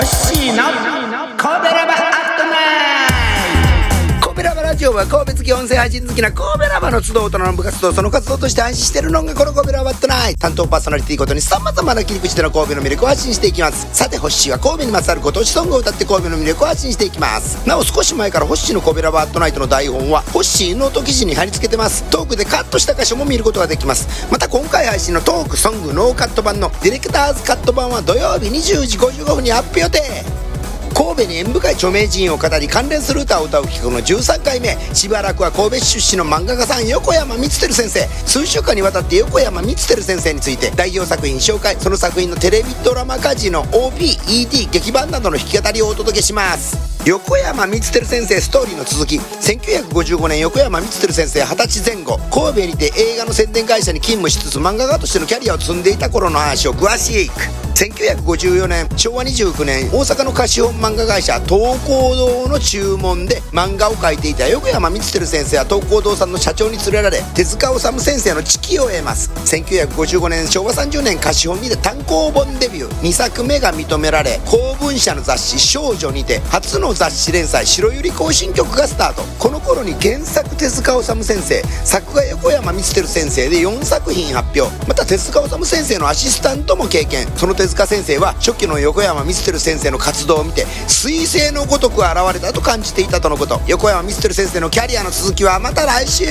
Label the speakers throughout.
Speaker 1: 欲しいな壁レバジオは神戸好き音声配信好きな神戸ラバの集う大人の部活動その活動として配信してるのがこの神戸ラバットナイト担当パーソナリティごとに様々な切り口での神戸の魅力を発信していきます。さてホッシーは神戸にまつわるご当地ソングを歌って神戸の魅力を発信していきます。なお少し前からホッシーの神戸ラバットナイトの台本はホッシーノート記事に貼り付けてます。トークでカットした箇所も見ることができます。また今回配信のトークソングノーカット版のディレクターズカット版は土曜日20時55分にアップ予定。神戸に縁深い著名人を語り関連する歌を歌う企画の13回目。しばらくは神戸市出身の漫画家さん横山光輝先生。数週間にわたって横山光輝先生について代表作品紹介。その作品のテレビドラマ化時の OPED 劇版などの弾き語りをお届けします。横山光輝先生ストーリーの続き。1955年横山光輝先生20歳前後。神戸にて映画の宣伝会社に勤務しつつ漫画家としてのキャリアを積んでいた頃の話を詳しく。1954年昭和29年大阪の貸本漫画会社東光堂の注文で漫画を描いていた横山光輝先生は東光堂さんの社長に連れられ手塚治虫先生の知識を得ます。1955年昭和30年貸本にて単行本デビュー。2作目が認められ公文社の雑誌少女にて初の雑誌連載白百合行進曲がスタート。この頃に原作手塚治虫先生作画横山光輝先生で4作品発表。また手塚治虫先生のアシスタントも経験。その手塚先生は初期の横山光輝先生の活動を見て彗星のごとく現れたと感じていたとのこと。横山光輝先生のキャリアの続きはまた来週。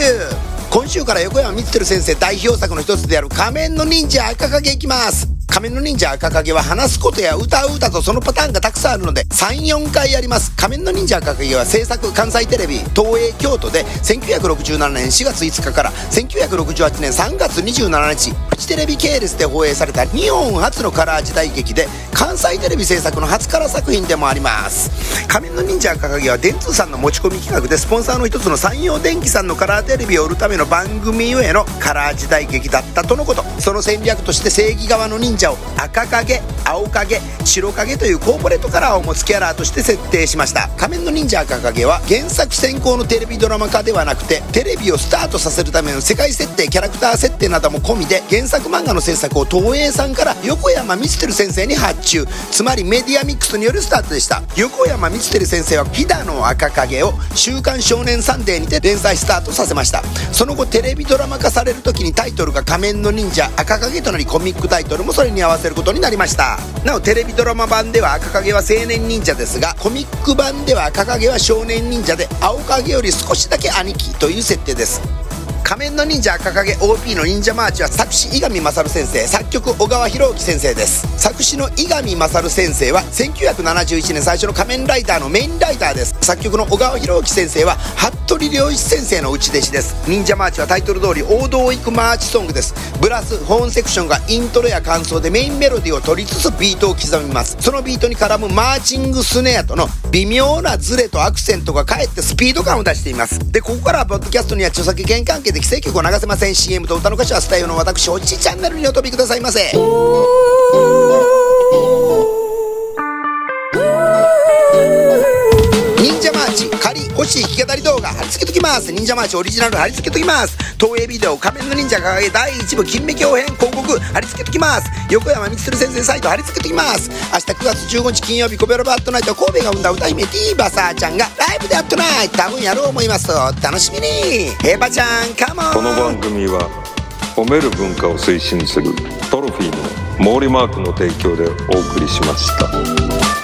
Speaker 1: 今週から横山光輝先生代表作の一つである仮面の忍者赤影いきます。仮面の忍者赤影は話すことや歌う歌とそのパターンがたくさんあるので34回やります。仮面の忍者赤影は制作関西テレビ東映京都で1967年4月5日から1968年3月27日フジテレビ系列で放映された日本初のカラー時代劇で関西テレビ制作の初カラー作品でもあります。仮面の忍者赤影は電通さんの持ち込み企画でスポンサーの一つの山陽電機さんのカラーテレビを売るための番組ゆえのカラー時代劇だったとのこと。その戦略として正義側の忍者を赤影青影白影というコーポレートカラーを持つキャラとして設定しました。仮面の忍者赤影は原作先行のテレビドラマ化ではなくてテレビをスタートさせるための世界設定キャラクター設定なども込みで原作漫画の制作を東映さんから横山光輝先生に発注。つまりメディアミックスによるスタートでした。横山光輝先生は飛騨の赤影を「週刊少年サンデー」にて連載スタートさせました。その後テレビドラマ化される時にタイトルが仮面の忍者赤影となりコミックタイトルもそれに合わせることになりました。なおテレビドラマ版では赤影は青年忍者ですがコミック版では赤影は少年忍者で青影より少しだけ兄貴という設定です。仮面の忍者赤影 OP の忍者マーチは作詞伊上勝先生。作曲小川博之先生です。作詞の伊上勝先生は1971年最初の仮面ライダーのメインライターです。作曲の小川博之先生は服部良一先生の内弟子です。忍者マーチはタイトル通り王道を行くマーチソングです。ブラスホーンセクションがイントロや感想でメインメロディーを取りつつビートを刻みます。そのビートに絡むマーチングスネアとの微妙なズレとアクセントがかえってスピード感を出しています。でここからはポッドキャストには著作権関係で規制曲を流せません。CM と歌の歌詞はスタイルの私おじチャンネルにお飛びくださいませ。しい弾き語り動画貼り付けときます。忍者マーチオリジナル貼り付けときます。東映ビデオ仮面の忍者掲げ第1部金目鏡編広告貼り付けときます。横山光輝先生サイト貼り付けときます。明日9月15日金曜日コベロバットナイト神戸が生んだ歌姫ティーバサーちゃんがライブでやってない。多分やろう思います。お楽しみに。ヘバちゃんカモン。
Speaker 2: この番組は褒める文化を推進するトロフィーの毛利マークの提供でお送りしました。